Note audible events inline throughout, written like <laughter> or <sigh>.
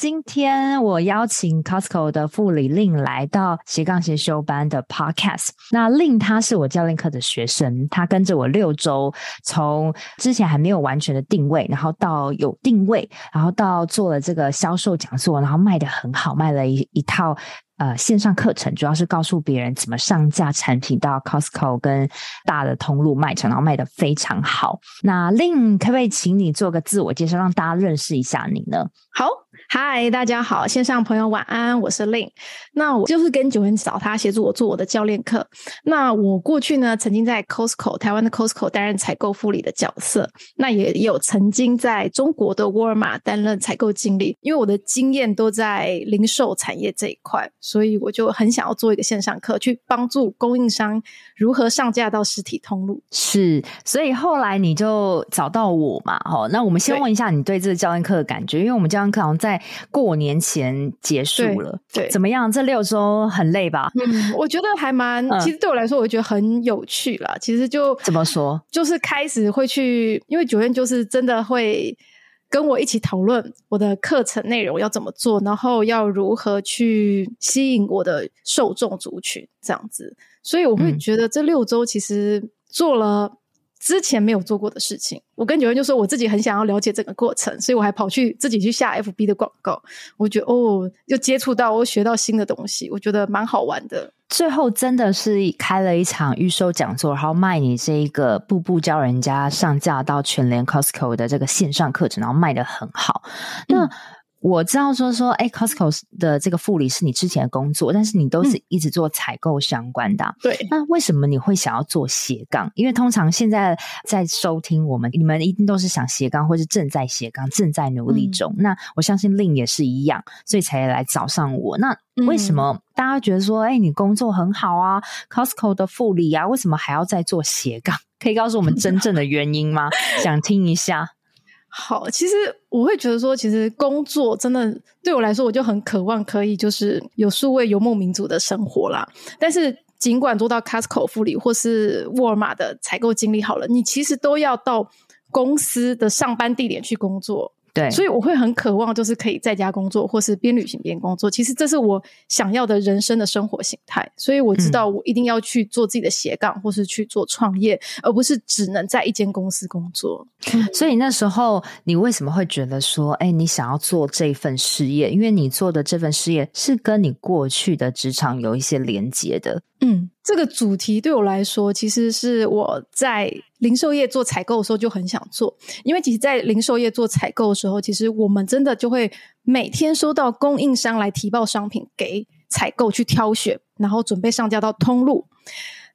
今天我邀请 Costco 的副理 Lin 来到斜杠先修班的 Podcast。那 Lin 他是我教练课的学生，他跟着我六周，从之前还没有完全的定位，然后到有定位，然后到做了这个销售讲座，然后卖的很好，卖了一一套呃线上课程，主要是告诉别人怎么上架产品到 Costco 跟大的通路卖场，然后卖的非常好。那 Lin 可不可以请你做个自我介绍，让大家认识一下你呢？好。嗨，大家好，线上朋友晚安，我是 Lin。那我就是跟 Joanne 找他协助我做我的教练课。那我过去呢，曾经在 Costco 台湾的 Costco 担任采购副理的角色，那也有曾经在中国的沃尔玛担任采购经理。因为我的经验都在零售产业这一块，所以我就很想要做一个线上课，去帮助供应商如何上架到实体通路。是，所以后来你就找到我嘛？哦，那我们先问一下你对这个教练课的感觉，因为我们教练课好像在。过年前结束了，对，对，怎么样？这六周很累吧？嗯，我觉得还蛮，嗯、其实对我来说，我觉得很有趣啦。其实就怎么说，就是开始会去，因为 Joanne 就是真的会跟我一起讨论我的课程内容要怎么做，然后要如何去吸引我的受众族群这样子，所以我会觉得这六周其实做了。之前没有做过的事情，我跟 Joanne 就说我自己很想要了解整个过程，所以我还跑去自己去下 FB 的广告。我觉得哦，又接触到，我学到新的东西，我觉得蛮好玩的。最后真的是开了一场预售讲座，然后卖你这一个步步教人家上架到全联 Costco 的这个线上课程，然后卖的很好。那、嗯我知道说说，哎，Costco 的这个副理是你之前的工作，但是你都是一直做采购相关的。对，那为什么你会想要做斜杠？因为通常现在在收听我们，你们一定都是想斜杠，或是正在斜杠，正在努力中。嗯、那我相信 Lin 也是一样，所以才来找上我。那为什么大家觉得说，哎，你工作很好啊，Costco 的副理啊，为什么还要再做斜杠？可以告诉我们真正的原因吗？<laughs> 想听一下。好，其实我会觉得说，其实工作真的对我来说，我就很渴望可以就是有数位游牧民族的生活啦。但是尽管做到 Costco 副理或是沃尔玛的采购经理好了，你其实都要到公司的上班地点去工作。对，所以我会很渴望，就是可以在家工作，或是边旅行边工作。其实这是我想要的人生的生活形态。所以我知道，我一定要去做自己的斜杠，嗯、或是去做创业，而不是只能在一间公司工作。<laughs> 所以那时候，你为什么会觉得说，哎，你想要做这份事业？因为你做的这份事业是跟你过去的职场有一些连接的。嗯，这个主题对我来说，其实是我在零售业做采购的时候就很想做，因为其实，在零售业做采购的时候，其实我们真的就会每天收到供应商来提报商品给采购去挑选，然后准备上架到通路。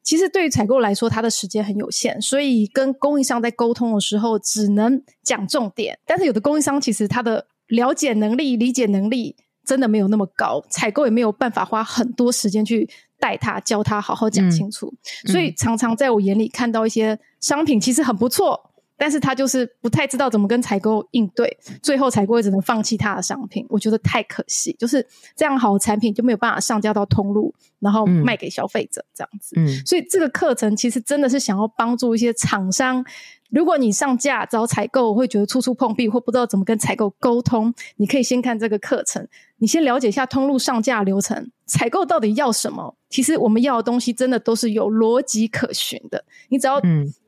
其实对于采购来说，他的时间很有限，所以跟供应商在沟通的时候，只能讲重点。但是有的供应商其实他的了解能力、理解能力真的没有那么高，采购也没有办法花很多时间去。带他教他好好讲清楚，嗯，所以常常在我眼里看到一些商品其实很不错，但是他就是不太知道怎么跟采购应对，最后采购也只能放弃他的商品，我觉得太可惜，就是这样好的产品就没有办法上架到通路，然后卖给消费者这样子。嗯，所以这个课程其实真的是想要帮助一些厂商。如果你上架找采购，会觉得处处碰壁，或不知道怎么跟采购沟通，你可以先看这个课程，你先了解一下通路上架流程，采购到底要什么。其实我们要的东西真的都是有逻辑可循的，你只要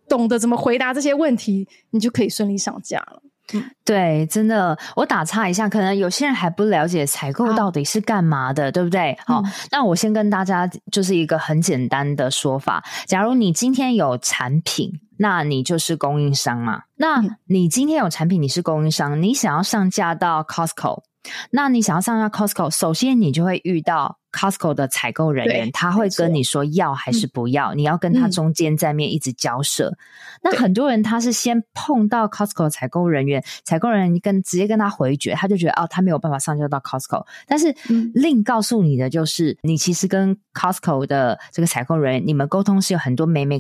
懂得怎么回答这些问题，你就可以顺利上架了。嗯，对，真的，我打岔一下，可能有些人还不了解采购到底是干嘛的，对不对？好，嗯，那我先跟大家就是一个很简单的说法，假如你今天有产品。那你就是供应商嘛？那你今天有产品，你是供应商，你想要上架到 Costco，那你想要上架 Costco，首先你就会遇到 Costco 的采购人员，他会跟你说要还是不要，嗯、你要跟他中间在面一直交涉、嗯。那很多人他是先碰到 Costco 采购人员，采购人员跟直接跟他回绝，他就觉得哦，他没有办法上交到 Costco。但是 Lin 告诉你的就是，你其实跟 Costco 的这个采购人员，你们沟通是有很多眉眉。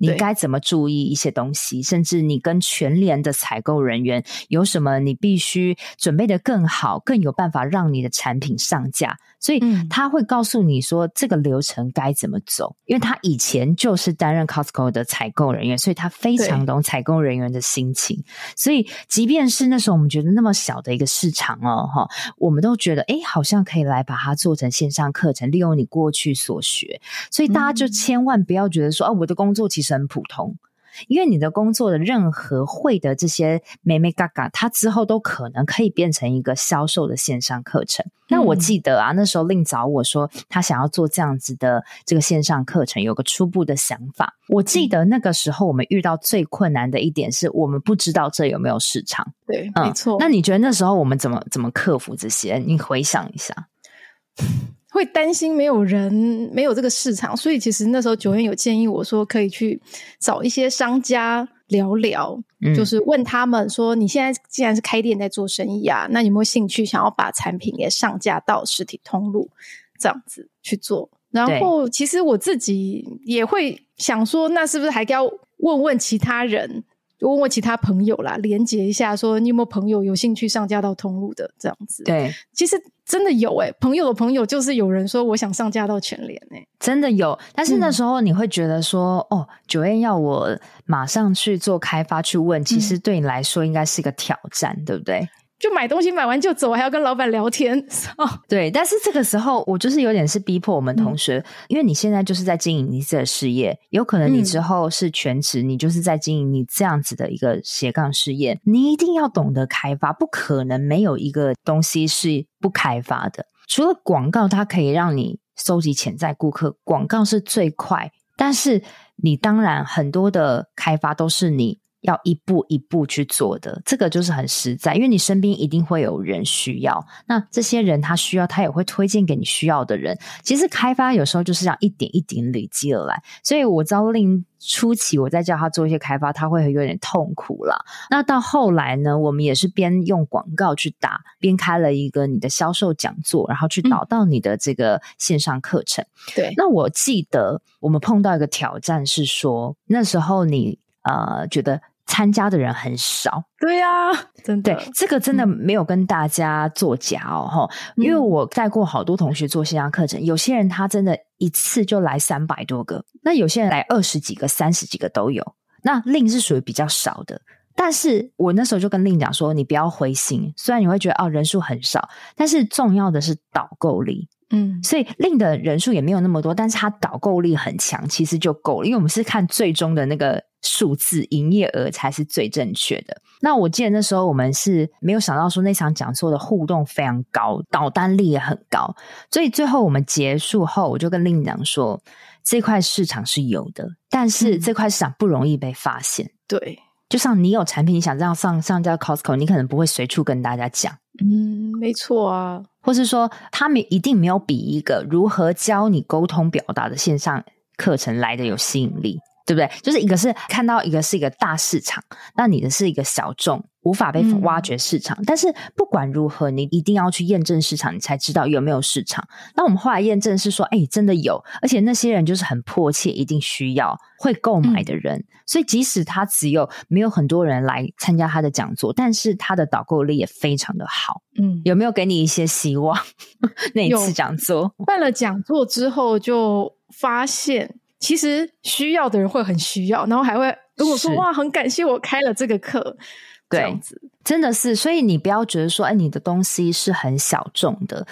你该怎么注意一些东西，甚至你跟全联的采购人员有什么你必须准备的更好，更有办法让你的产品上架。所以他会告诉你说这个流程该怎么走，因为他以前就是担任 Costco 的采购人员，所以他非常懂采购人员的心情。所以即便是那时候我们觉得那么小的一个市场哦，哈，我们都觉得诶，好像可以来把它做成线上课程，利用你过去所学。所以大家就千万不要觉得说，啊，我的工作其实很普通。因为你的工作的任何会的这些美眉角角，它之后都可能可以变成一个销售的线上课程。那、嗯、我记得啊，那时候令找我说他想要做这样子的这个线上课程，有个初步的想法。我记得那个时候我们遇到最困难的一点是我们不知道这有没有市场。对，没错。那你觉得那时候我们怎么怎么克服这些？你回想一下。会担心没有人，没有这个市场，所以其实那时候 Joanne 有建议我说，可以去找一些商家聊聊，嗯、就是问他们说，你现在既然是开店在做生意啊，那有没有兴趣想要把产品也上架到实体通路，这样子去做？然后其实我自己也会想说，那是不是还要问问其他人？就问问其他朋友啦，连接一下，说你有没有朋友有兴趣上架到通路的这样子？对，其实真的有诶、欸、朋友的朋友就是有人说我想上架到全联诶、欸、真的有。但是那时候你会觉得说，嗯、哦，Joanne 要我马上去做开发去问，其实对你来说应该是一个挑战，嗯、对不对？就买东西买完就走，还要跟老板聊天。哦、对，但是这个时候我就是有点是逼迫我们同学，嗯、因为你现在就是在经营你自己的事业，有可能你之后是全职，嗯、你就是在经营你这样子的一个斜杠事业，你一定要懂得开发，不可能没有一个东西是不开发的。除了广告，它可以让你收集潜在顾客，广告是最快，但是你当然很多的开发都是你。要一步一步去做的，这个就是很实在，因为你身边一定会有人需要，那这些人他需要，他也会推荐给你需要的人。其实开发有时候就是这样一点一点累积而来，所以我招令初期我在叫他做一些开发，他会有点痛苦啦。那到后来呢，我们也是边用广告去打，边开了一个你的销售讲座，然后去导到你的这个线上课程。嗯、对，那我记得我们碰到一个挑战是说，那时候你呃觉得。参加的人很少，对呀、啊，真的，对，这个真的没有跟大家作假哦，嗯、因为我带过好多同学做线上课程，有些人他真的一次就来三百多个，那有些人来二十几个、三十几个都有，那令是属于比较少的。但是我那时候就跟令讲说，你不要灰心，虽然你会觉得哦人数很少，但是重要的是导购力。嗯，所以令的人数也没有那么多，但是他导购力很强，其实就够了。因为我们是看最终的那个数字，营业额才是最正确的。那我记得那时候我们是没有想到说那场讲座的互动非常高，导单力也很高。所以最后我们结束后，我就跟令讲说，这块市场是有的，但是这块市场不容易被发现。嗯、对，就像你有产品你想这样上上架 Costco，你可能不会随处跟大家讲。嗯，没错啊。或是说，他们一定没有比一个如何教你沟通表达的线上课程来的有吸引力，对不对？就是一个是看到一个是一个大市场，那你的是一个小众。无法被挖掘市场，嗯、但是不管如何，你一定要去验证市场，你才知道有没有市场。那我们后来验证是说，哎，真的有，而且那些人就是很迫切，一定需要会购买的人。嗯、所以即使他只有没有很多人来参加他的讲座，但是他的导购力也非常的好。嗯，有没有给你一些希望？<laughs> 那一次讲座 <laughs> 办了讲座之后，就发现其实需要的人会很需要，然后还会跟我说：“哇，很感谢我开了这个课。”对，真的是，所以你不要觉得说，哎，你的东西是很小众的，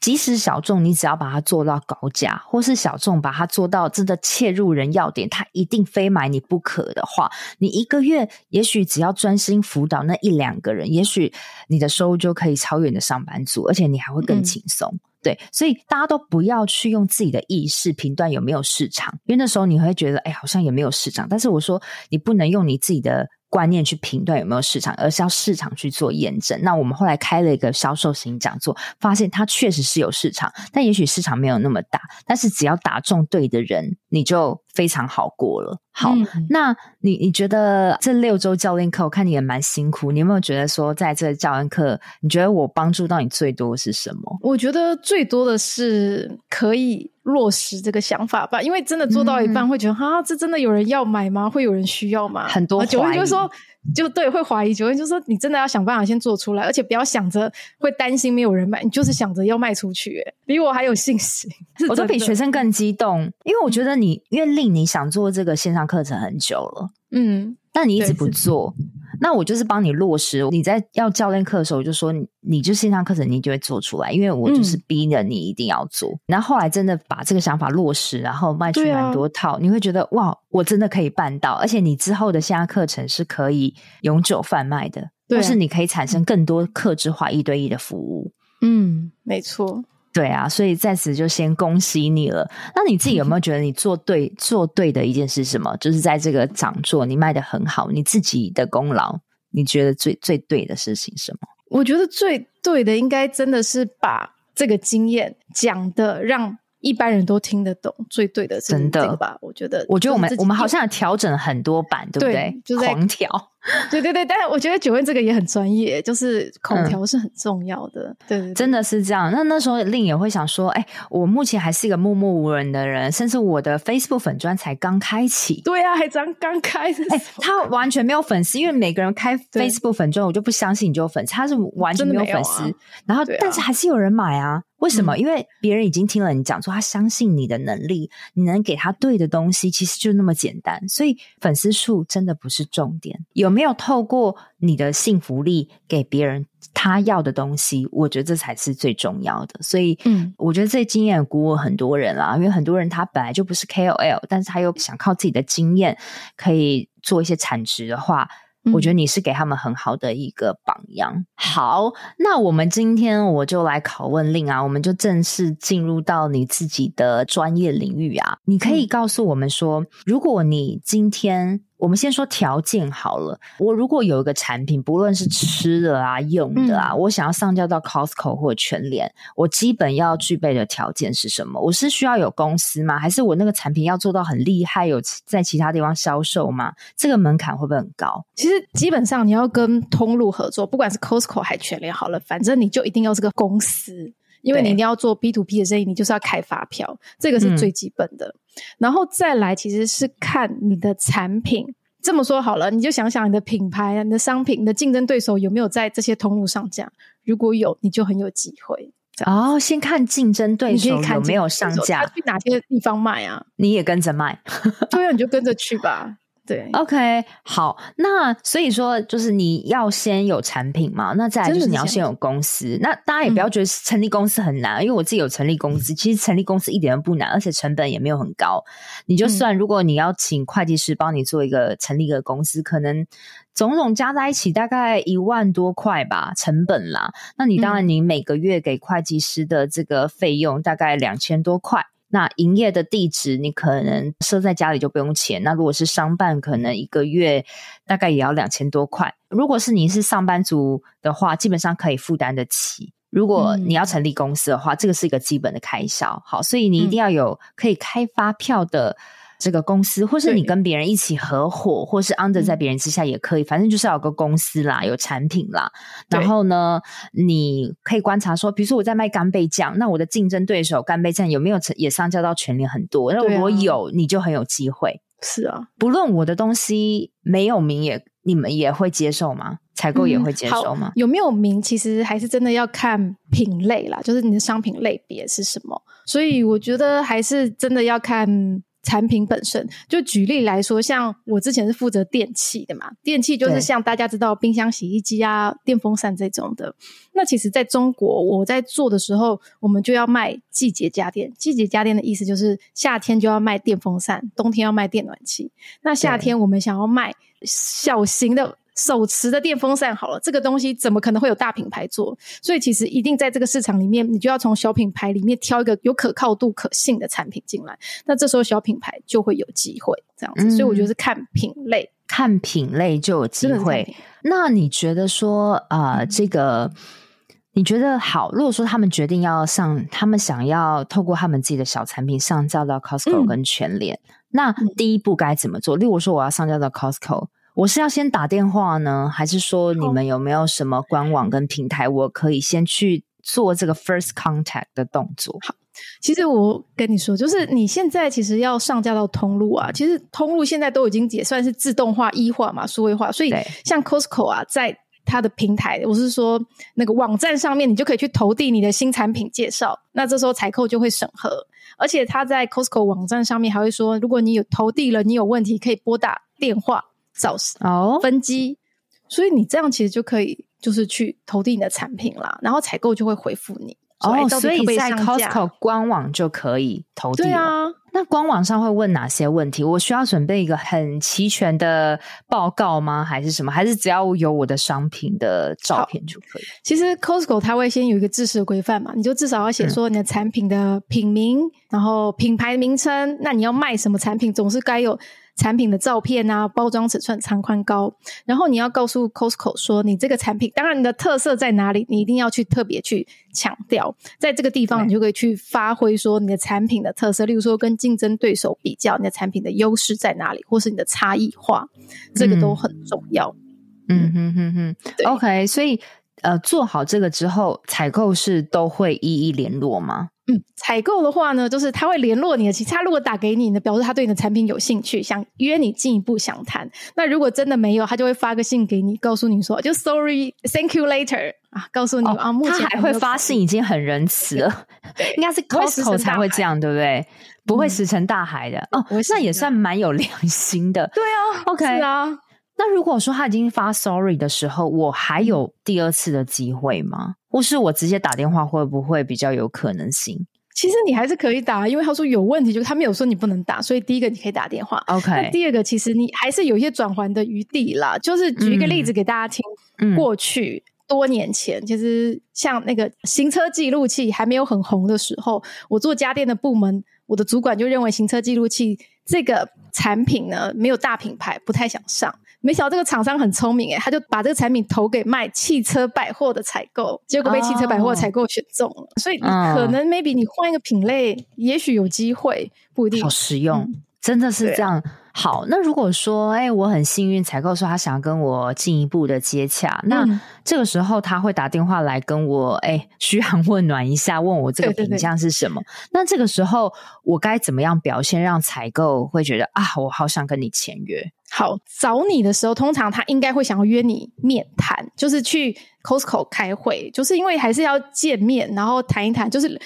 即使小众，你只要把它做到高价，或是小众把它做到真的切入人要点，他一定非买你不可的话，你一个月也许只要专心辅导那一两个人，也许你的收入就可以超越你的上班族，而且你还会更轻松。嗯、对，所以大家都不要去用自己的意识评断有没有市场，因为那时候你会觉得，哎，好像也没有市场。但是我说，你不能用你自己的。观念去评断有没有市场，而是要市场去做验证。那我们后来开了一个销售型讲座，发现它确实是有市场，但也许市场没有那么大。但是只要打中对的人，你就非常好过了。好，嗯、那你你觉得这六周教练课，我看你也蛮辛苦。你有没有觉得说，在这教练课，你觉得我帮助到你最多的是什么？我觉得最多的是可以落实这个想法吧，因为真的做到一半会觉得，哈、嗯，这真的有人要买吗？会有人需要吗？很多怀疑，就会说。就对，会怀疑，就会就说你真的要想办法先做出来，而且不要想着会担心没有人买，你就是想着要卖出去，哎，比我还有信心。<laughs> 我都比学生更激动，因为我觉得你因为令你想做这个线上课程很久了，嗯，但你一直不做。那我就是帮你落实。你在要教练课的时候，我就说你，你就线上课程，你就会做出来，因为我就是逼着你一定要做。嗯、然后后来真的把这个想法落实，然后卖出蛮多套，啊、你会觉得哇，我真的可以办到。而且你之后的线上课程是可以永久贩卖的，或、啊、是你可以产生更多客制化一对一的服务。嗯，没错。对啊，所以在此就先恭喜你了。那你自己有没有觉得你做对 <laughs> 做对的一件事什么？就是在这个讲座你卖的很好，你自己的功劳，你觉得最最对的事情是什么？我觉得最对的应该真的是把这个经验讲的让一般人都听得懂。最对的是这个吧？我觉得，我觉得我们我们好像调整很多版，对不对？就是狂调。<laughs> 对对对，但是我觉得 Joanne 这个也很专业，就是口条是很重要的。嗯、对，对，对，真的是这样。那那时候令也会想说，哎，我目前还是一个默默无人的人，甚至我的 Facebook 粉砖才刚开启。对啊，还刚刚开始。哎，他完全没有粉丝，因为每个人开 Facebook 粉砖，我就不相信你就有粉丝。他是完全没有粉丝，啊、然后、啊、但是还是有人买啊。为什么？嗯、因为别人已经听了你讲说，他相信你的能力，你能给他对的东西，其实就那么简单。所以粉丝数真的不是重点，有没有透过你的幸福力给别人他要的东西？我觉得这才是最重要的。所以，嗯，我觉得这经验鼓舞很多人啦，因为很多人他本来就不是 KOL，但是他又想靠自己的经验可以做一些产值的话。我觉得你是给他们很好的一个榜样。好，那我们今天我就来拷问令啊，我们就正式进入到你自己的专业领域啊。你可以告诉我们说，如果你今天。我们先说条件好了。我如果有一个产品，不论是吃的啊、用的啊，嗯、我想要上架到 Costco 或全联，我基本要具备的条件是什么？我是需要有公司吗？还是我那个产品要做到很厉害，有在其他地方销售吗？这个门槛会不会很高？其实基本上你要跟通路合作，不管是 Costco 还全联好了，反正你就一定要是个公司。因为你一定要做 B to B 的生意，你就是要开发票，这个是最基本的。嗯、然后再来，其实是看你的产品。这么说好了，你就想想你的品牌、你的商品、你的竞争对手有没有在这些通路上架？如果有，你就很有机会。哦，先看竞争对手有没有上架，他去哪些地方卖啊？你也跟着卖，<laughs> 对啊，你就跟着去吧。对，OK，好，那所以说就是你要先有产品嘛，那再来就是你要先有公司。那大家也不要觉得成立公司很难，嗯、因为我自己有成立公司，<laughs> 其实成立公司一点都不难，而且成本也没有很高。你就算如果你要请会计师帮你做一个成立一个公司，可能种种加在一起大概一万多块吧，成本啦。那你当然你每个月给会计师的这个费用大概两千多块。那营业的地址你可能设在家里就不用钱。那如果是商办，可能一个月大概也要两千多块。如果是你是上班族的话，基本上可以负担得起。如果你要成立公司的话，这个是一个基本的开销。好，所以你一定要有可以开发票的。这个公司，或是你跟别人一起合伙，或是 under 在别人之下也可以，嗯、反正就是要有个公司啦，有产品啦。然后呢，你可以观察说，比如说我在卖干贝酱，那我的竞争对手干贝酱有没有也上交到全联很多？那如果有，你就很有机会。是啊，不论我的东西没有名也，也你们也会接受吗？采购也会接受吗？嗯、有没有名，其实还是真的要看品类啦，就是你的商品类别是什么。所以我觉得还是真的要看。产品本身，就举例来说，像我之前是负责电器的嘛，电器就是像大家知道冰箱、洗衣机啊、电风扇这种的。那其实在中国，我在做的时候，我们就要卖季节家电。季节家电的意思就是夏天就要卖电风扇，冬天要卖电暖气。那夏天我们想要卖小型的。手持的电风扇好了，这个东西怎么可能会有大品牌做？所以其实一定在这个市场里面，你就要从小品牌里面挑一个有可靠度、可信的产品进来。那这时候小品牌就会有机会这样子。嗯、所以我觉得是看品类，看品类就有机会。那你觉得说啊、呃，这个你觉得好？如果说他们决定要上，他们想要透过他们自己的小产品上架到 Costco 跟全联，嗯、那第一步该怎么做？例如说，我要上架到 Costco，我是要先打电话呢，还是说你们有没有什么官网跟平台，我可以先去做这个 first contact 的动作？好，其实我跟你说，就是你现在其实要上架到通路啊，其实通路现在都已经也算是自动化、一化嘛、数位化，所以像 Costco 啊，在它的平台，我是说那个网站上面，你就可以去投递你的新产品介绍，那这时候采购就会审核。而且他在 Costco 网站上面还会说，如果你有投递了，你有问题可以拨打电话找哦分机，所以你这样其实就可以就是去投递你的产品啦，然后采购就会回复你哦，所以在 Costco 官网就可以投递。对啊。那官网上会问哪些问题？我需要准备一个很齐全的报告吗？还是什么？还是只要有我的商品的照片就可以？其实 Costco 它会先有一个制式规范嘛，你就至少要写说你的产品的品名，嗯、然后品牌名称。那你要卖什么产品，总是该有。产品的照片啊，包装尺寸、长宽高，然后你要告诉 Costco 说你这个产品，当然你的特色在哪里，你一定要去特别去强调，在这个地方你就可以去发挥说你的产品的特色，例如说跟竞争对手比较，你的产品的优势在哪里，或是你的差异化，这个都很重要。嗯。哼哼哼，OK，所以呃，做好这个之后，采购是都会一一联络吗？嗯，采购的话呢，就是他会联络你的，其实他如果打给你呢，表示他对你的产品有兴趣，想约你进一步详谈。那如果真的没有，他就会发个信给你，告诉你说，就 Sorry，Thank you later 啊，告诉你、哦、啊，目前他还会发信，已经很仁慈了，应该是 Costco 才会这样，对不对？不会石沉大海的、嗯、哦，那也算蛮有良心的。对啊，OK 啊。那如果说他已经发 Sorry 的时候，我还有第二次的机会吗？或是我直接打电话会不会比较有可能性？其实你还是可以打，因为他说有问题，就他没有说你不能打，所以第一个你可以打电话。OK，那第二个其实你还是有一些转圜的余地啦。就是举一个例子给大家听，嗯、过去多年前，其实像那个行车记录器还没有很红的时候，我做家电的部门，我的主管就认为行车记录器这个产品呢，没有大品牌，不太想上。没想到这个厂商很聪明诶，他就把这个产品投给卖汽车百货的采购，结果被汽车百货采购选中了。Oh. 所以可能 maybe 你换一个品类，也许有机会，不一定。好实用，嗯、真的是这样。好，那如果说，哎，我很幸运，采购说他想要跟我进一步的接洽，嗯、那这个时候他会打电话来跟我，哎，嘘寒问暖一下，问我这个品相是什么？那这个时候我该怎么样表现，让采购会觉得啊，我好想跟你签约？好，找你的时候，通常他应该会想要约你面谈，就是去 Costco 开会，就是因为还是要见面，然后谈一谈，就是。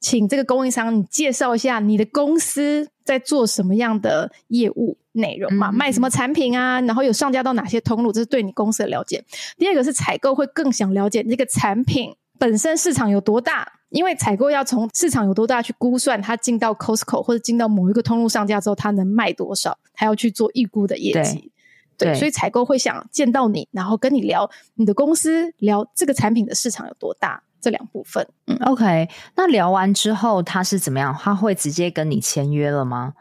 请这个供应商你介绍一下你的公司在做什么样的业务内容嘛？嗯、卖什么产品啊？然后有上架到哪些通路？这是对你公司的了解。第二个是采购会更想了解这个产品本身市场有多大，因为采购要从市场有多大去估算它进到 Costco 或者进到某一个通路上架之后，它能卖多少，还要去做预估的业绩。对，对，所以采购会想见到你，然后跟你聊你的公司，聊这个产品的市场有多大。这两部分，嗯，OK，那聊完之后他是怎么样？他会直接跟你签约了吗？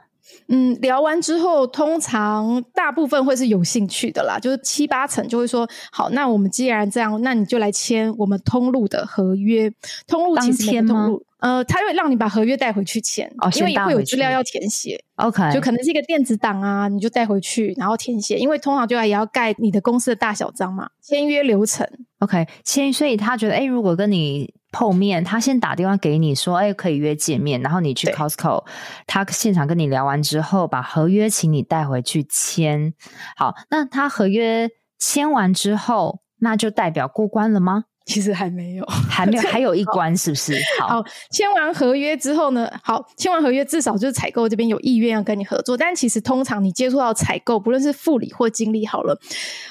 嗯，聊完之后，通常大部分会是有兴趣的啦，就是七八成就会说，好，那我们既然这样，那你就来签我们通路的合约。通路其实每个通路。呃，他会让你把合约带回去签，哦，因为会有资料要填写。OK，就可能是一个电子档啊，你就带回去，然后填写。因为通常就要也要盖你的公司的大小章嘛。签约流程，OK，签。所以他觉得，哎，如果跟你碰面，他先打电话给你说，哎，可以约见面，然后你去 Costco，他现场跟你聊完之后，把合约请你带回去签。好，那他合约签完之后，那就代表过关了吗？<laughs> 其实还没有，<laughs> 还没有，<laughs> 还有一关，是不是？好，好，签完合约之后呢？好，签完合约，至少就是采购这边有意愿要跟你合作。但其实通常你接触到采购，不论是副理或经理，好了，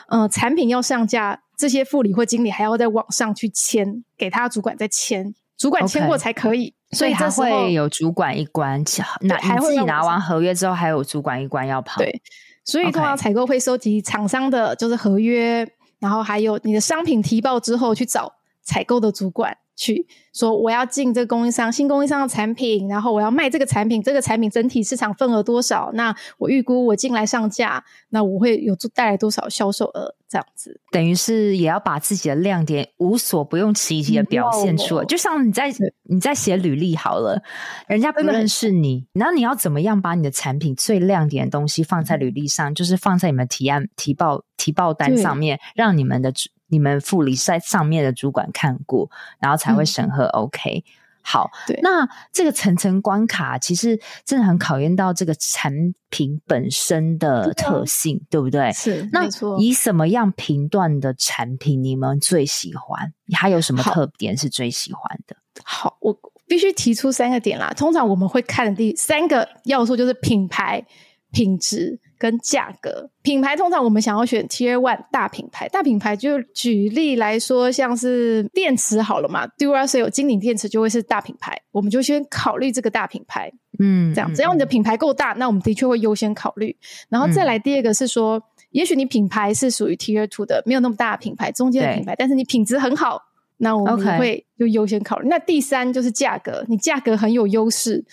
呃，产品要上架，这些副理或经理还要在网上去签，给他主管再签，主管签过才可以。Okay, 所以还会有主管一关，那你自己拿完合约之后，还有主管一关要跑。对，所以通常采购会收集厂商的就是合约。然后还有你的商品提报之后，去找采购的主管去说我要进这个供应商新供应商的产品，然后我要卖这个产品，这个产品整体市场份额多少？那我预估我进来上架，那我会有带来多少销售额？这样子，等于是也要把自己的亮点无所不用其极的表现出来。就像你在你在写履历好了，人家不认识你，然后你要怎么样把你的产品最亮点的东西放在履历上，就是放在你们提案提报提报单上面，让你们的。你们副理在上面的主管看过，然后才会审核 OK。嗯、好，那这个层层关卡其实真的很考验到这个产品本身的特性，对，不对？是，那以什么样评断的产品你们最喜欢？还有什么特点是最喜欢的？好，好，我必须提出三个点啦。通常我们会看的第三个要素就是品牌、品质。跟价格，品牌通常我们想要选 Tier One 大品牌，大品牌就举例来说，像是电池好了嘛，Duracell 金顶电池就会是大品牌，我们就先考虑这个大品牌，嗯，这样，只要你的品牌够大，那我们的确会优先考虑。然后再来第二个是说，嗯、也许你品牌是属于 Tier Two 的，没有那么大的品牌，中间的品牌，但是你品质很好，那我们会就优先考虑。那第三就是价格，你价格很有优势，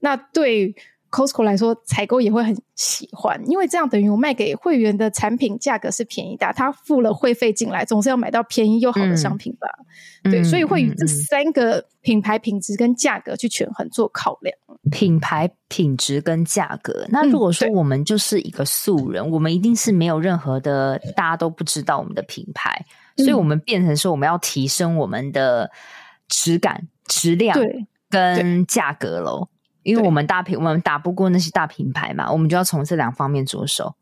那对。Costco 来说，采购也会很喜欢，因为这样等于我卖给会员的产品价格是便宜的，他付了会费进来，总是要买到便宜又好的商品吧？嗯、对，所以会以这三个品牌、品质跟价格去权衡做考量。品牌、品质跟价格。那如果说我们就是一个素人，嗯、我们一定是没有任何的，大家都不知道我们的品牌，所以我们变成说我们要提升我们的质感、质量跟价格喽。因为我们大品，我们打不过那些大品牌嘛，我们就要从这两方面着手。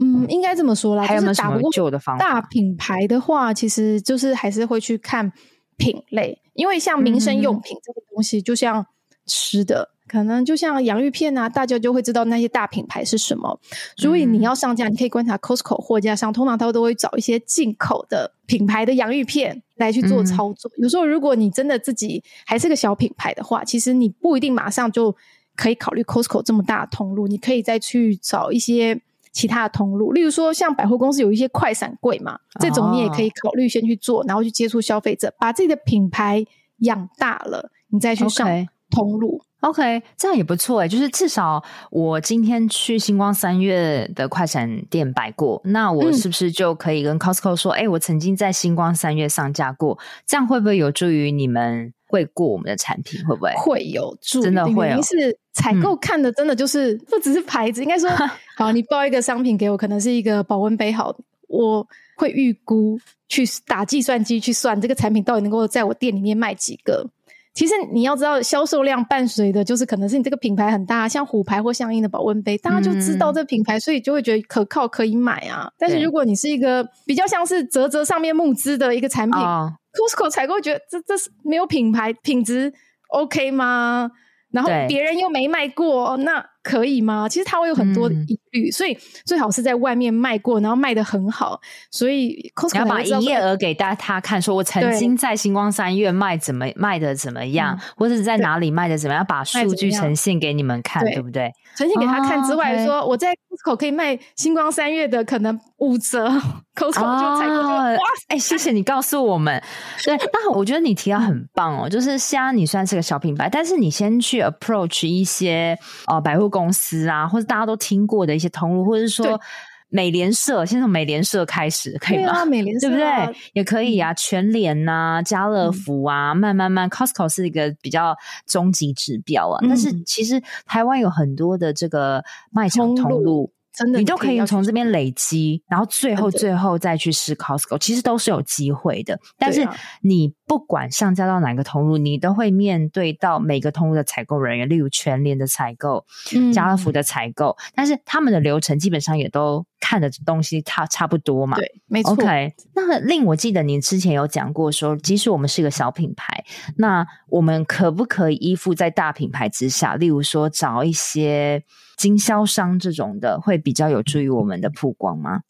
嗯，应该这么说啦。还有没有什么旧的方法？大品牌的话，其实就是还是会去看品类，因为像民生用品这个东西，就像吃的。嗯可能就像洋芋片啊，大家就会知道那些大品牌是什么。所以你要上架，你可以观察 Costco 货架上，通常他都会找一些进口的品牌的洋芋片来去做操作。有时候如果你真的自己还是个小品牌的话，其实你不一定马上就可以考虑 Costco 这么大的通路，你可以再去找一些其他的通路。例如说，像百货公司有一些快闪柜嘛，这种你也可以考虑先去做，然后去接触消费者，把自己的品牌养大了，你再去上通路。OK，这样也不错哎，就是至少我今天去星光三月的快闪店摆过，那我是不是就可以跟 Costco 说，哎、嗯，我曾经在星光三月上架过？这样会不会有助于你们会过我们的产品？会不会会有助？真的会、哦？原因是采购看的真的就是、嗯、不只是牌子，应该说，<laughs> 好，你报一个商品给我，可能是一个保温杯，好，我会预估去打计算机去算这个产品到底能够在我店里面卖几个。其实你要知道，销售量伴随的就是可能是你这个品牌很大，像虎牌或相应的保温杯，大家就知道这品牌，所以就会觉得可靠，可以买啊。但是如果你是一个比较像是泽泽上面募资的一个产品，Costco 采购觉得这这是没有品牌品质 OK 吗？然后别人又没卖过，那。可以吗？其实它会有很多疑所以最好是在外面卖过，然后卖的很好。所以 Costco 要把营业额给大家看，说我曾经在星光三月卖怎么卖的怎么样，嗯、或者是在哪里卖的怎么样，把数据呈现给你们看，对，对不对？呈现给他看之外，哦、说我在 Costco 可以卖星光三月的可能五折，Costco 就采购就哇！哎、欸，谢谢你告诉我们。对，那我觉得你提到很棒哦，就是现在你算是个小品牌，但是你先去 approach 一些呃百货公司啊，或者大家都听过的一些通路，或者是说美联社，先从美联社开始，可以吗？啊、美联社、啊、对不对？也可以啊，全联呐、啊，家乐福啊，嗯、慢慢慢，Costco 是一个比较终极指标啊。嗯、但是其实台湾有很多的这个卖场通路。真的，你都可以从这边累积，然后最后最后再去试 Costco，其实都是有机会的。但是你不管上架到哪个通路，你都会面对到每个通路的采购人员，例如全联的采购、家乐福的采购，但是他们的流程基本上也都看的东西差差不多嘛。对，没错。OK，那令我记得您之前有讲过说，即使我们是一个小品牌，那我们可不可以依附在大品牌之下？例如说找一些。经销商这种的会比较有助于我们的曝光吗？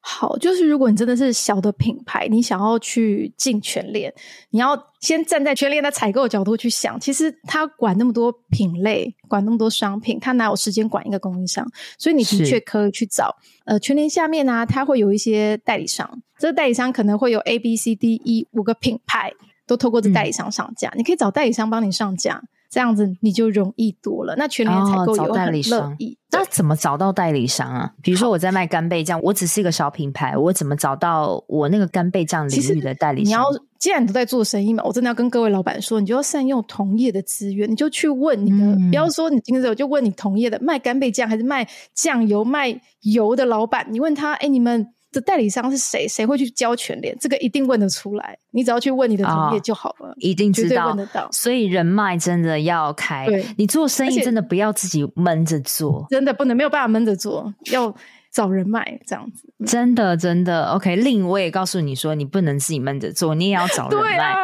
好，就是如果你真的是小的品牌，你想要去进全联，你要先站在全联的采购角度去想，其实他管那么多品类，管那么多商品，他哪有时间管一个供应商？所以你的确可以去找，呃，全联下面呢、啊，他会有一些代理商，这个代理商可能会有 A、B、C、D、E 五个品牌。都透过这代理商上架，嗯、你可以找代理商帮你上架。这样子你就容易多了。那全联采购也会很乐意。那怎么找到代理商啊？比如说我在卖干贝酱，我只是一个小品牌，我怎么找到我那个干贝酱领域的代理商？你要既然你都在做生意嘛，我真的要跟各位老板说，你就要善用同业的资源，你就去问你的，嗯、不要说你今天我就问你同业的卖干贝酱还是卖酱油卖油的老板，你问他，哎，你们。这代理商是谁？谁会去交全联？这个一定问得出来。你只要去问你的同业就好了，哦、一定知道。问得到。所以人脉真的要开。你做生意真的不要自己闷着做，真的不能没有办法闷着做，要找人脉这样子。真的真的，OK。另我也告诉你说，你不能自己闷着做，你也要找人 <laughs> 脉。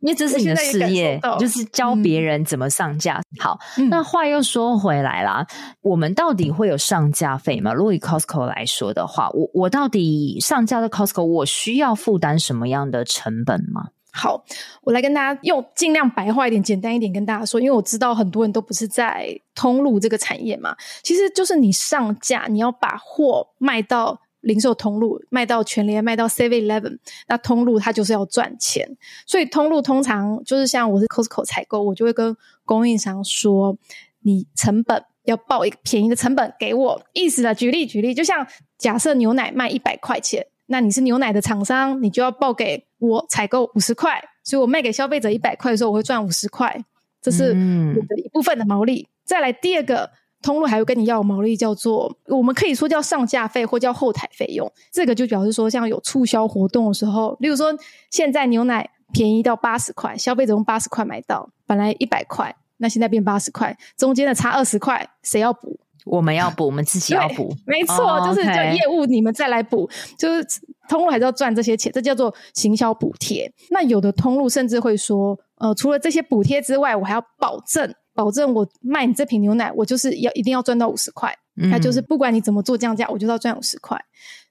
因为这是你的事业，就是教别人怎么上架。嗯、好，嗯、那话又说回来啦，我们到底会有上架费吗？如果以 Costco 来说的话，我我到底上架的 Costco，我需要负担什么样的成本吗？好，我来跟大家用尽量白话一点、简单一点跟大家说，因为我知道很多人都不是在通路这个产业嘛，其实就是你上架，你要把货卖到。零售通路卖到全联，卖到 Seven Eleven，那通路它就是要赚钱，所以通路通常就是像我是 Costco 采购，我就会跟供应商说，你成本要报一个便宜的成本给我。意思呢，举例举例，就像假设牛奶卖一百块钱，那你是牛奶的厂商，你就要报给我采购五十块，所以我卖给消费者一百块的时候，我会赚五十块，这是我的一部分的毛利。嗯、再来第二个。通路还有跟你要毛利，叫做我们可以说叫上架费或叫后台费用。这个就表示说，像有促销活动的时候，例如说现在牛奶便宜到八十块，消费者用八十块买到，本来一百块，那现在变八十块，中间的差二十块，谁要补？我们要补，我们自己要补。没错，oh, 就是就业务你们再来补，就是通路还是要赚这些钱，这叫做行销补贴。那有的通路甚至会说，呃，除了这些补贴之外，我还要保证。保证我卖你这瓶牛奶，我就是要一定要赚到五十块。那、嗯、就是不管你怎么做降价，我就要赚五十块。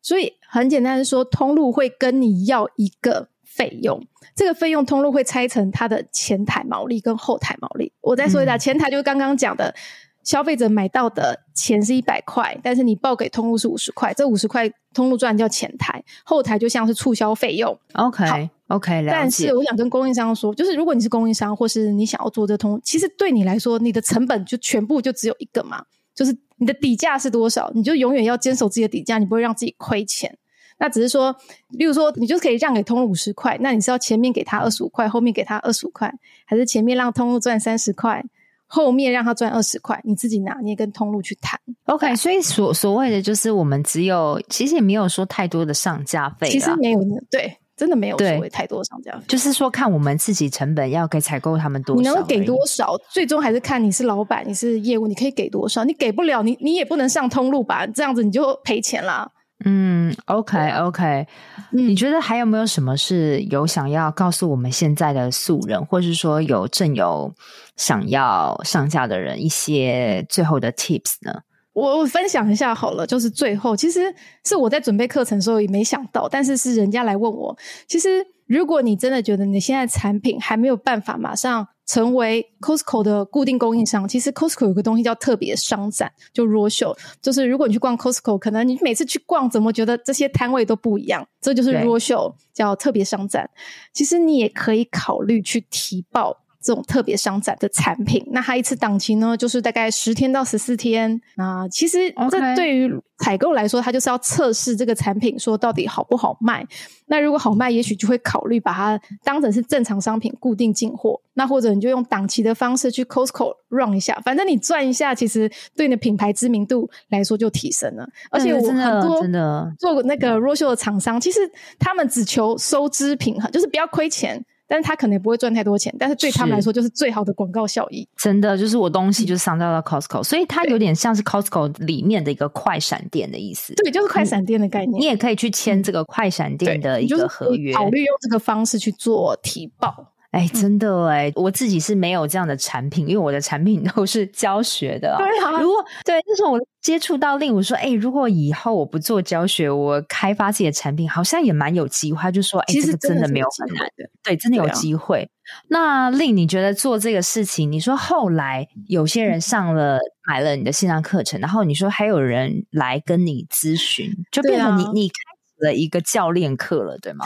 所以很简单的说，通路会跟你要一个费用，这个费用通路会拆成它的前台毛利跟后台毛利。我再说一下，嗯、前台就是刚刚讲的。消费者买到的钱是一百块，但是你报给通路是五十块，这五十块通路赚叫前台，后台就像是促销费用。OK OK。但是我想跟供应商说，就是如果你是供应商，或是你想要做这通，其实对你来说，你的成本就全部就只有一个嘛，就是你的底价是多少，你就永远要坚守自己的底价，你不会让自己亏钱。那只是说，例如说，你就可以让给通路五十块，那你是要前面给他二十五块，后面给他二十五块，还是前面让通路赚三十块？后面让他赚二十块，你自己拿捏跟通路去谈。OK，所以所所谓的就是我们只有，其实也没有说太多的上架费，其实没有，对，真的没有所谓太多的上架费，就是说看我们自己成本要给采购他们多少，你能给多少，最终还是看你是老板，你是业务，你可以给多少，你给不了，你你也不能上通路吧，这样子你就赔钱啦。嗯，OK OK，嗯，你觉得还有没有什么是有想要告诉我们现在的素人，或是说有正有想要上架的人一些最后的 tips 呢？我我分享一下好了，就是最后其实是我在准备课程的时候也没想到，但是是人家来问我，其实如果你真的觉得你现在产品还没有办法马上。成为 Costco 的固定供应商，其实 Costco 有个东西叫特别商展，就 Roadshow，就是如果你去逛 Costco，可能你每次去逛，怎么觉得这些摊位都不一样？这就是 Roadshow，叫特别商展。其实你也可以考虑去提报。这种特别商展的产品，那它一次档期呢，就是大概十天到十四天。那其实这对于采购来说，它就是要测试这个产品，说到底好不好卖。那如果好卖，也许就会考虑把它当成是正常商品，固定进货。那或者你就用档期的方式去 Costco run 一下，反正你赚一下，其实对你的品牌知名度来说就提升了。而且我很多真的做那个 Roadshow 的厂商，其实他们只求收支平衡，就是不要亏钱。但是他可能也不会赚太多钱，但是对他们来说就是最好的广告效益。真的，就是我东西就是上到了 Costco，、嗯、所以它有点像是 Costco 里面的一个快闪店的意思。对，就是快闪店的概念。你也可以去签这个快闪店的一个合约，考虑用这个方式去做提报。哎，真的哎，我自己是没有这样的产品，因为我的产品 <laughs> 都是教学的。对啊，如果对，那时候我接触到令我说，哎，如果以后我不做教学，我开发自己的产品，好像也蛮有机会。他就说，哎，这个真的没有很难的，对，真的有机会。那令你觉得做这个事情，你说后来有些人上了买了你的线上课程，然后你说还有人来跟你咨询，就变成你你开始了一个教练课了，对吗？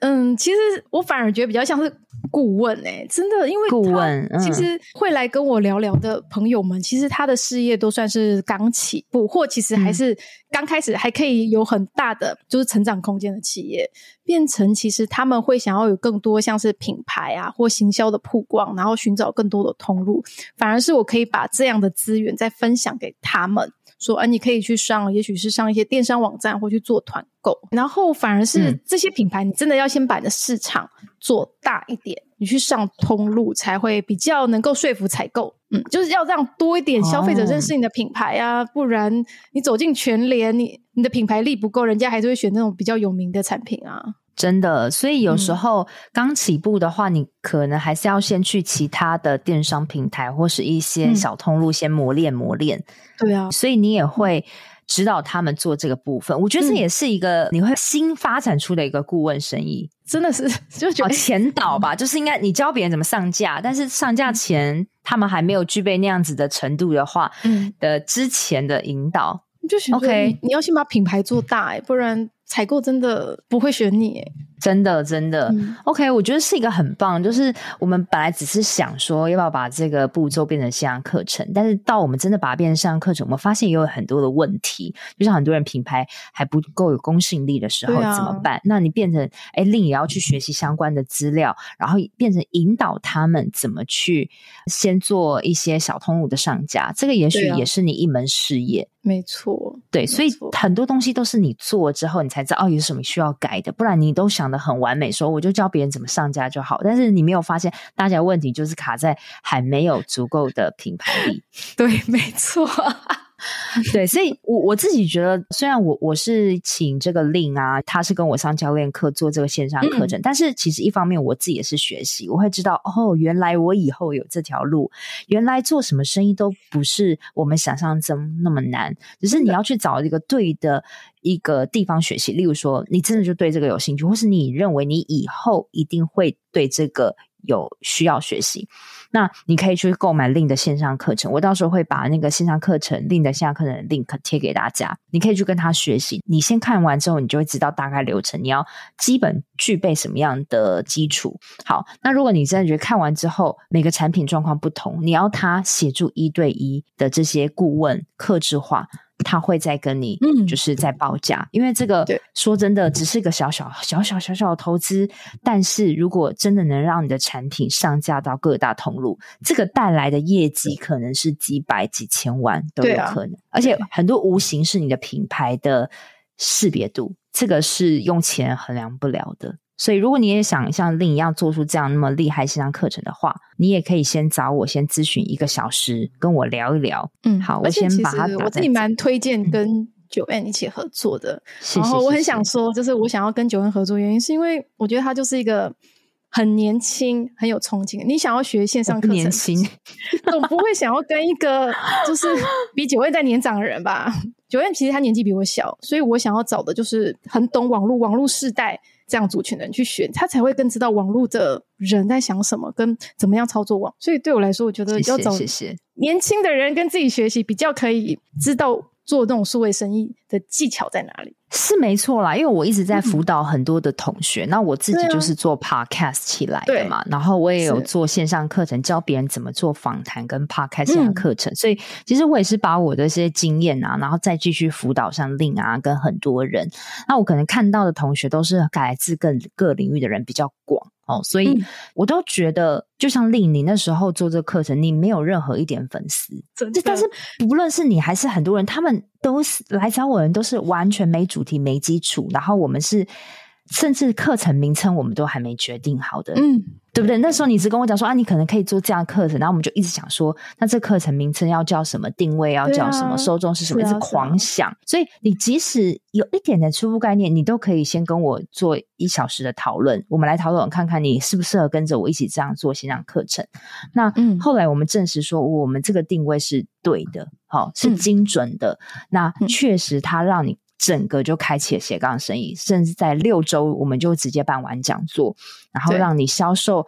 嗯，其实我反而觉得比较像是顾问哎、欸，真的，因为顾问其实会来跟我聊聊的朋友们，嗯、其实他的事业都算是刚起步，或其实还是刚开始，还可以有很大的就是成长空间的企业，变成其实他们会想要有更多像是品牌啊或行销的曝光，然后寻找更多的通路，反而是我可以把这样的资源再分享给他们。说，啊，你可以去上，也许是上一些电商网站，或去做团购，然后反而是这些品牌，你真的要先把你的市场做大一点，你去上通路才会比较能够说服采购。嗯，就是要让多一点消费者认识你的品牌啊，哦、不然你走进全联，你你的品牌力不够，人家还是会选那种比较有名的产品啊。真的，所以有时候刚起步的话，嗯、你可能还是要先去其他的电商平台或是一些小通路先磨练磨练。对啊，所以你也会指导他们做这个部分。我觉得这也是一个你会新发展出的一个顾问生意，真的是 <laughs> 就觉得前导吧，<laughs> 就是应该你教别人怎么上架，但是上架前他们还没有具备那样子的程度的话，嗯。的之前的引导，就 OK，你要先把品牌做大，欸，不然。采购真的不会选你，真的真的。嗯、OK，我觉得是一个很棒，就是我们本来只是想说要不要把这个步骤变成线上课程，但是到我们真的把它变成线上课程，我们发现也有很多的问题，就像很多人品牌还不够有公信力的时候怎么办？啊、那你变成哎，另也要去学习相关的资料，然后变成引导他们怎么去先做一些小通路的上架，这个也许也是你一门事业。没错，对，所以很多东西都是你做之后，你才知道哦，有什么需要改的，不然你都想很完美，说我就教别人怎么上架就好。但是你没有发现，大家问题就是卡在还没有足够的品牌力。<laughs> 对，没错。<laughs> 对，所以我我自己觉得，虽然我我是请这个 Lin 啊，他是跟我上教练课做这个线上课程，嗯、但是其实一方面我自己也是学习，我会知道哦，原来我以后有这条路，原来做什么生意都不是我们想象中那么难，只是你要去找一个对的一个地方学习，例如说你真的就对这个有兴趣，或是你认为你以后一定会对这个有需要学习。那你可以去购买 Link 的线上课程，我到时候会把那个线上课程 Link 的线上课程 link 贴给大家，你可以去跟他学习。你先看完之后，你就会知道大概流程，你要基本具备什么样的基础。好，那如果你真的觉得看完之后每个产品状况不同，你要他协助一对一的这些顾问客制化。他会再跟你，嗯，就是。在报价，嗯、因为这个说真的，只是一个小小小小小小的投资，但是如果真的能让你的产品上架到各大通路，这个带来的业绩可能是几百几千万都有可能，啊、而且很多无形是你的品牌的识别度，这个是用钱衡量不了的。所以，如果你也想像 Lin 一样做出这样那么厉害线上课程的话，你也可以先找我，先咨询一个小时，跟我聊一聊。嗯，好，我先把它。我自己蛮推荐跟 Joanne 一起合作的。嗯、然后我很想说，就是我想要跟 Joanne 合作，原因是因为我觉得他就是一个很年轻、很有憧憬。你想要学线上课程，年轻总不会想要跟一个就是比 Joanne 再年长的人吧？<laughs> Joanne 其实他年纪比我小，所以我想要找的就是很懂网络、网络世代。这样族群的人去选，他才会更知道网络的人在想什么，跟怎么样操作网。所以对我来说，我觉得要找年轻的人跟自己学习，比较可以知道做这种数位生意的技巧在哪里。是没错啦，因为我一直在辅导很多的同学，嗯、那我自己就是做 podcast 起来的嘛，然后我也有做线上课程，教别人怎么做访谈跟 podcast 线上课程，嗯、所以其实我也是把我的一些经验啊，然后再继续辅导上 Lin 啊，跟很多人，那我可能看到的同学都是来自各各领域的人比较广。哦，所以我都觉得，就像 Lin，你那时候做这个课程，你没有任何一点粉丝，这。但是不论是你还是很多人，他们都是来找我的人，都是完全没主题、没基础，然后我们是。甚至课程名称我们都还没决定好的，嗯，对不对？那时候你只跟我讲说啊，你可能可以做这样课程，然后我们就一直想说，那这课程名称要叫什么？定位要叫什么？受众是什么？一直狂想。所以你即使有一点点初步概念，你都可以先跟我做一小时的讨论，我们来讨论看看你适不适合跟着我一起这样做线上课程。那后来我们证实说，我们这个定位是对的，好，是精准的。那确实，它让你。整个就开启了斜杠生意，甚至在六周我们就直接办完讲座，然后让你销售，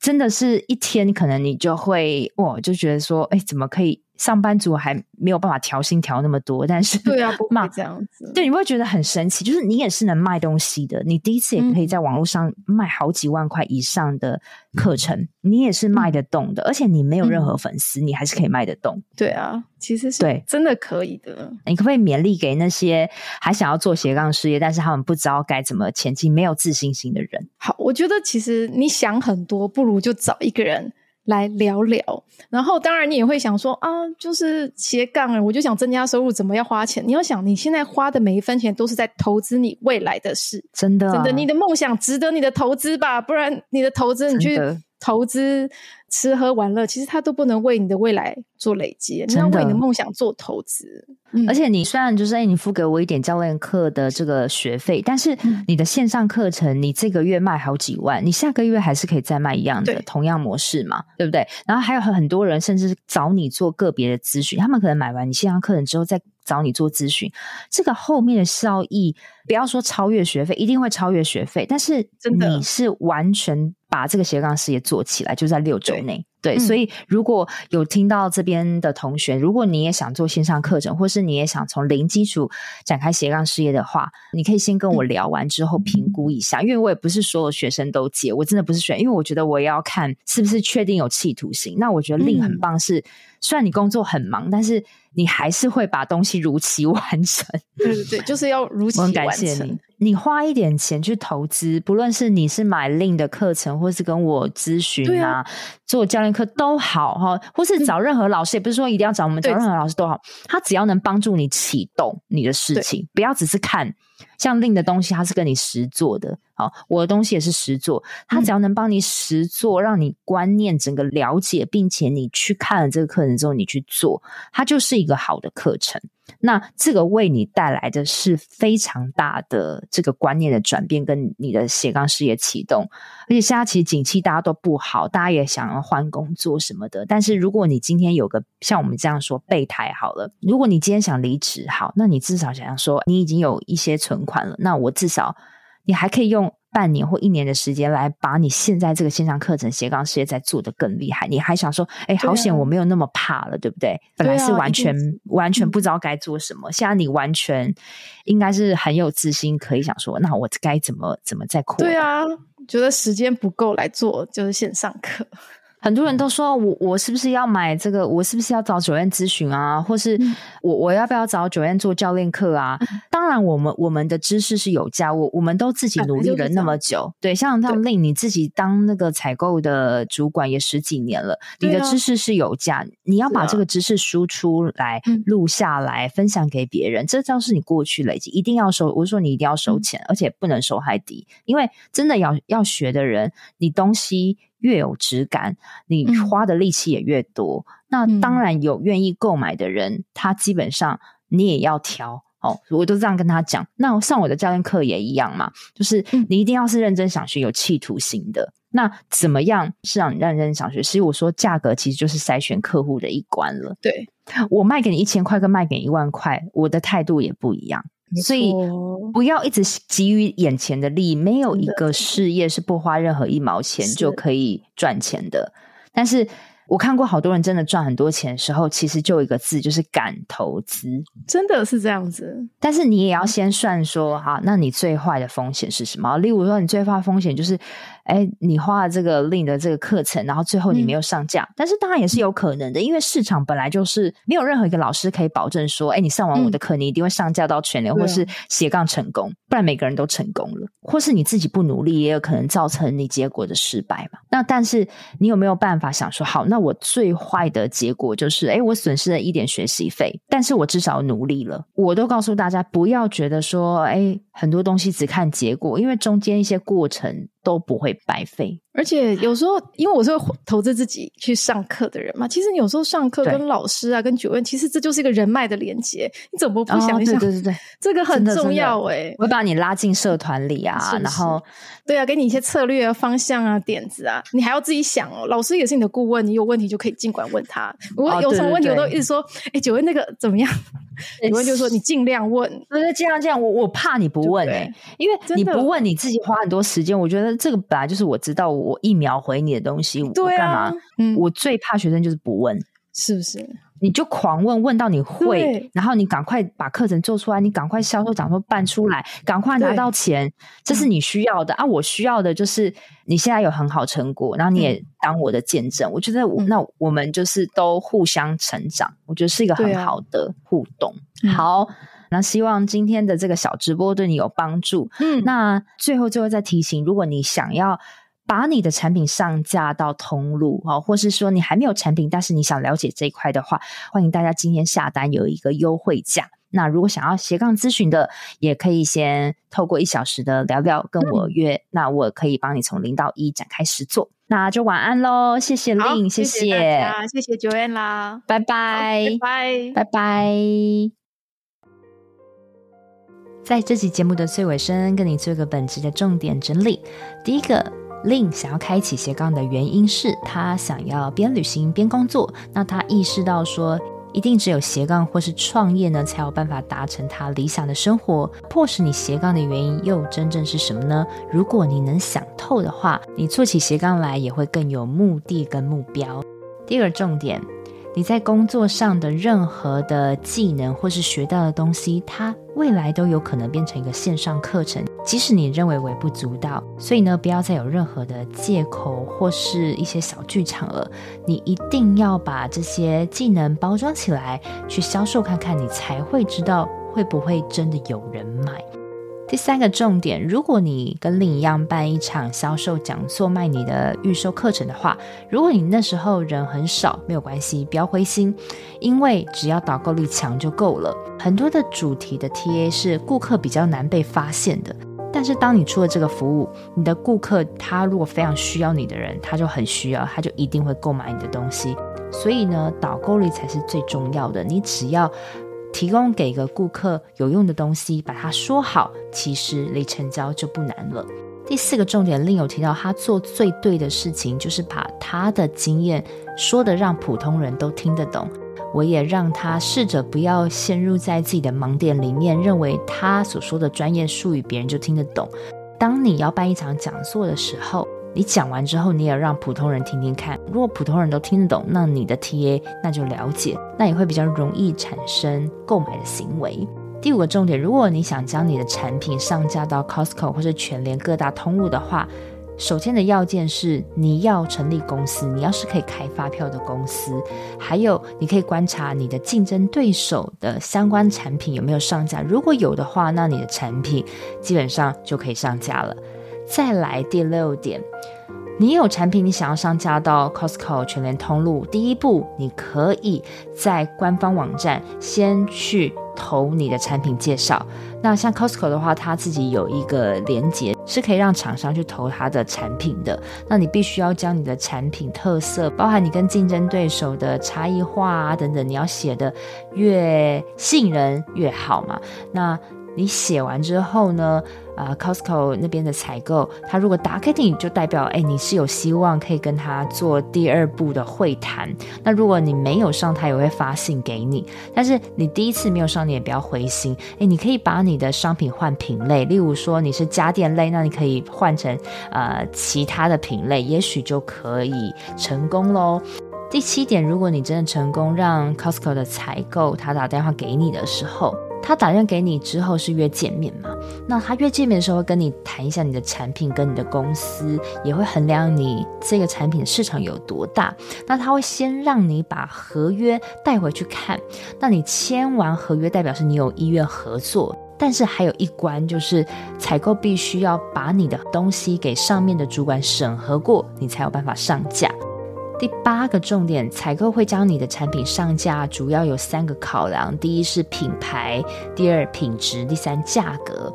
真的是一天可能你就会哇，就觉得说，哎，怎么可以上班族还没有办法调薪调那么多，但是对啊，<laughs> 不会这样子，对，你会觉得很神奇，就是你也是能卖东西的，你第一次也可以在网络上卖好几万块以上的课程，嗯、你也是卖得动的，而且你没有任何粉丝，嗯、你还是可以卖得动。对啊，其实是对，真的可以的。你可不可以勉励给那些还想要做斜杠事业，但是他们不知道该怎么前进、没有自信心的人？好，我觉得其实你想很多，不如就找一个人。来聊聊，然后当然你也会想说啊，就是斜杠，我就想增加收入，怎么要花钱？你要想，你现在花的每一分钱都是在投资你未来的事，真的，真的，你的梦想值得你的投资吧？不然你的投资，你去投资。吃喝玩乐，其实它都不能为你的未来做累积，你要为你的梦想做投资。嗯、而且你虽然就是哎，你付给我一点教练课的这个学费，但是你的线上课程，你这个月卖好几万，你下个月还是可以再卖一样的同样模式嘛，对不对？然后还有很多人甚至找你做个别的咨询，他们可能买完你线上课程之后再找你做咨询，这个后面的效益，不要说超越学费，一定会超越学费，但是真的你是完全。把这个斜杠事业做起来，就在六周内。对，所以如果有听到这边的同学，如果你也想做线上课程，或是你也想从零基础展开斜杠事业的话，你可以先跟我聊完之后评估一下，嗯、因为我也不是所有学生都接，我真的不是选，因为我觉得我也要看是不是确定有企图心。那我觉得 Lin 很棒是，是、嗯、虽然你工作很忙，但是你还是会把东西如期完成。<laughs> 对对对，就是要如期完成。我很感谢你。你花一点钱去投资，不论是你是买 Lin 的课程，或是跟我咨询啊，啊做教练课都好哈，或是找任何老师，嗯、也不是说一定要找我们，找任何老师都好，他只要能帮助你启动你的事情，不要只是看。像 Lin 的东西，它是跟你实做的。好，我的东西也是实做。他只要能帮你实做，让你观念整个了解，并且你去看了这个课程之后，你去做，它就是一个好的课程。那这个为你带来的是非常大的这个观念的转变，跟你的斜杠事业启动。而且现在其实景气大家都不好，大家也想要换工作什么的。但是如果你今天有个像我们这样说备胎好了，如果你今天想离职，好，那你至少想要说你已经有一些存款了，那我至少你还可以用。半年或一年的时间来把你现在这个线上课程斜杠事业再做得更厉害，你还想说，哎，好险我没有那么怕了，对，不对？本来是完全、啊、完全不知道该做什么，嗯、现在你完全应该是很有自信，可以想说，那我该怎么怎么再扩？对啊，觉得时间不够来做就是线上课。很多人都说我我是不是要买这个？我是不是要找 Joanne 咨询啊？或是我我要不要找 Joanne 做教练课啊？嗯、当然，我们我们的知识是有价，我我们都自己努力了那么久，对，像像 Lin 你自己当那个采购的主管也十几年了，你的知识是有价，啊、你要把这个知识输出来、录下来、分享给别人，这就是你过去累积，一定要收。我说你一定要收钱，嗯、而且不能收太低，因为真的要要学的人，你东西。越有质感，你花的力气也越多。嗯、那当然有愿意购买的人，嗯、他基本上你也要挑哦。我都这样跟他讲。那上我的教练课也一样嘛，就是你一定要是认真想学、有企图心的。嗯、那怎么样是让你认真想学？所以我说价格其实就是筛选客户的一关了。对，我卖给你一千块，跟卖给你一万块，我的态度也不一样。所以不要一直急于眼前的利益，没有一个事业是不花任何一毛钱就可以赚钱的。但是我看过好多人真的赚很多钱的时候，其实就一个字，就是敢投资，真的是这样子。但是你也要先算说，好，那你最坏的风险是什么？例如说，你最坏风险就是。哎，你花了这个 Lin 的这个课程，然后最后你没有上架，嗯、但是当然也是有可能的，因为市场本来就是没有任何一个老师可以保证说，哎，你上完我的课，你一定会上架到全流，嗯、或是斜杠成功，不然每个人都成功了，或是你自己不努力，也有可能造成你结果的失败嘛。那但是你有没有办法想说，好，那我最坏的结果就是，哎，我损失了一点学习费，但是我至少努力了。我都告诉大家，不要觉得说，哎，很多东西只看结果，因为中间一些过程。都不会白费，而且有时候，因为我是会投资自己去上课的人嘛。其实你有时候上课跟老师啊，跟 Joanne，其实这就是一个人脉的连接。你怎么不想一想？哦、对对对，这个很重要哎。我会把你拉进社团里啊，是是然后对啊，给你一些策略啊、方向啊、点子啊，你还要自己想哦。老师也是你的顾问，你有问题就可以尽管问他。我有什么问题，我都一直说，哎，Joanne 那个怎么样？Joanne 就说你尽量问，对对，尽量这样。我我怕你不问哎、欸，因为你不问，你自己花很多时间。我觉得。这个本来就是我知道，我一秒回你的东西，我干嘛？嗯，我最怕学生就是不问，是不是？你就狂问，问到你会，然后你赶快把课程做出来，你赶快销售讲座办出来，赶快拿到钱，这是你需要的啊！我需要的就是你现在有很好成果，然后你也当我的见证。嗯、我觉得我，那我们就是都互相成长，我觉得是一个很好的互动。啊、好，那希望今天的这个小直播对你有帮助。嗯，那最后最后再提醒，如果你想要。把你的产品上架到通路啊，或是说你还没有产品，但是你想了解这一块的话，欢迎大家今天下单有一个优惠价。那如果想要斜杠咨询的，也可以先透过一小时的聊聊跟我约，嗯、那我可以帮你从零到一展开实做。那就晚安喽，谢谢 Lin，谢谢大家，谢谢 Joanne 啦，拜拜，拜拜，拜拜。在这期节目的最尾声，跟你做一个本集的重点整理。第一个。Lin 想要开启斜杠的原因是他想要边旅行边工作。那他意识到说，一定只有斜杠或是创业呢，才有办法达成他理想的生活。迫使你斜杠的原因又真正是什么呢？如果你能想透的话，你做起斜杠来也会更有目的跟目标。第二个重点。你在工作上的任何的技能或是学到的东西，它未来都有可能变成一个线上课程，即使你认为微不足道。所以呢，不要再有任何的借口或是一些小剧场了。你一定要把这些技能包装起来，去销售看看，你才会知道会不会真的有人买。第三个重点，如果你跟另一样办一场销售讲座卖你的预售课程的话，如果你那时候人很少，没有关系，不要灰心，因为只要导购力强就够了。很多的主题的 TA 是顾客比较难被发现的，但是当你出了这个服务，你的顾客他如果非常需要你的人，他就很需要，他就一定会购买你的东西。所以呢，导购力才是最重要的。你只要提供给个顾客有用的东西，把它说好，其实离成交就不难了。第四个重点另有提到他做最对的事情，就是把他的经验说得让普通人都听得懂。我也让他试着不要陷入在自己的盲点里面，认为他所说的专业术语别人就听得懂。当你要办一场讲座的时候，你讲完之后，你也让普通人听听看。如果普通人都听得懂，那你的 TA 那就了解，那也会比较容易产生购买的行为。第五个重点，如果你想将你的产品上架到 Costco 或者全联各大通路的话，首先的要件是你要成立公司，你要是可以开发票的公司，还有你可以观察你的竞争对手的相关产品有没有上架。如果有的话，那你的产品基本上就可以上架了。再来第六点，你有产品，你想要上架到 Costco 全联通路，第一步，你可以在官方网站先去投你的产品介绍。那像 Costco 的话，它自己有一个连结，是可以让厂商去投它的产品的。那你必须要将你的产品特色，包含你跟竞争对手的差异化啊等等，你要写的越吸引人越好嘛。那你写完之后呢，呃，Costco 那边的采购，他如果打给你，就代表哎，你是有希望可以跟他做第二步的会谈。那如果你没有上，他也会发信给你。但是你第一次没有上，你也不要灰心。哎，你可以把你的商品换品类，例如说你是家电类，那你可以换成呃其他的品类，也许就可以成功喽。第七点，如果你真的成功让 Costco 的采购他打电话给你的时候。他打电话给你之后是约见面嘛？那他约见面的时候会跟你谈一下你的产品跟你的公司，也会衡量你这个产品的市场有多大。那他会先让你把合约带回去看。那你签完合约，代表是你有意愿合作。但是还有一关，就是采购必须要把你的东西给上面的主管审核过，你才有办法上架。第八个重点，采购会将你的产品上架，主要有三个考量：第一是品牌，第二品质，第三价格。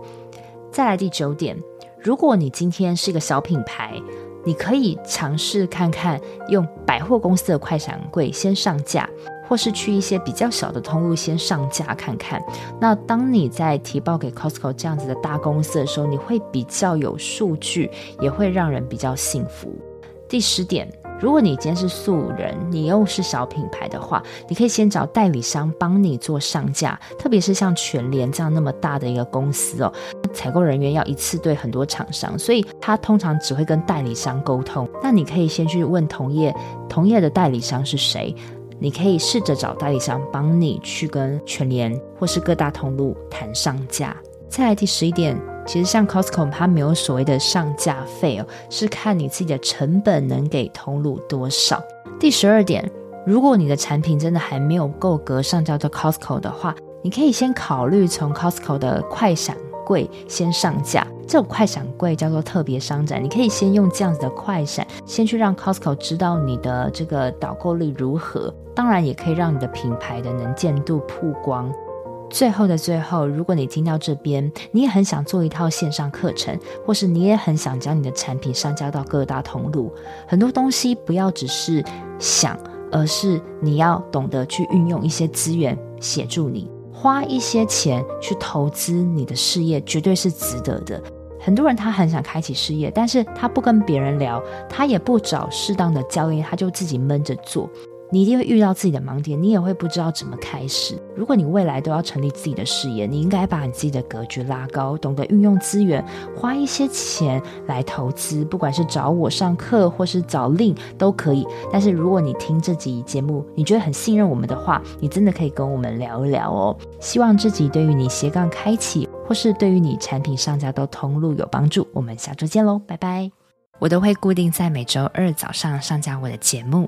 再来第九点，如果你今天是一个小品牌，你可以尝试看看用百货公司的快闪柜先上架，或是去一些比较小的通路先上架看看。那当你在提报给 Costco 这样子的大公司的时候，你会比较有数据，也会让人比较信服。第十点。如果你今天是素人，你又是小品牌的话，你可以先找代理商帮你做上架，特别是像全联这样那么大的一个公司哦，采购人员要一次对很多厂商，所以他通常只会跟代理商沟通。那你可以先去问同业，同业的代理商是谁？你可以试着找代理商帮你去跟全联或是各大通路谈上架。再来第十一点，其实像 Costco 它没有所谓的上架费哦，是看你自己的成本能给通路多少。第十二点，如果你的产品真的还没有够格上架到 Costco 的话，你可以先考虑从 Costco 的快闪柜先上架。这种快闪柜叫做特别商展，你可以先用这样子的快闪，先去让 Costco 知道你的这个导购率如何。当然，也可以让你的品牌的能见度曝光。最后的最后，如果你听到这边，你也很想做一套线上课程，或是你也很想将你的产品上交到各大通路，很多东西不要只是想，而是你要懂得去运用一些资源协助你，花一些钱去投资你的事业，绝对是值得的。很多人他很想开启事业，但是他不跟别人聊，他也不找适当的教练，他就自己闷着做。你一定会遇到自己的盲点，你也会不知道怎么开始。如果你未来都要成立自己的事业，你应该把你自己的格局拉高，懂得运用资源，花一些钱来投资，不管是找我上课，或是找令都可以。但是如果你听这集节目，你觉得很信任我们的话，你真的可以跟我们聊一聊哦。希望这集对于你斜杠开启，或是对于你产品上架到通路有帮助。我们下周见喽，拜拜！我都会固定在每周二早上上架我的节目。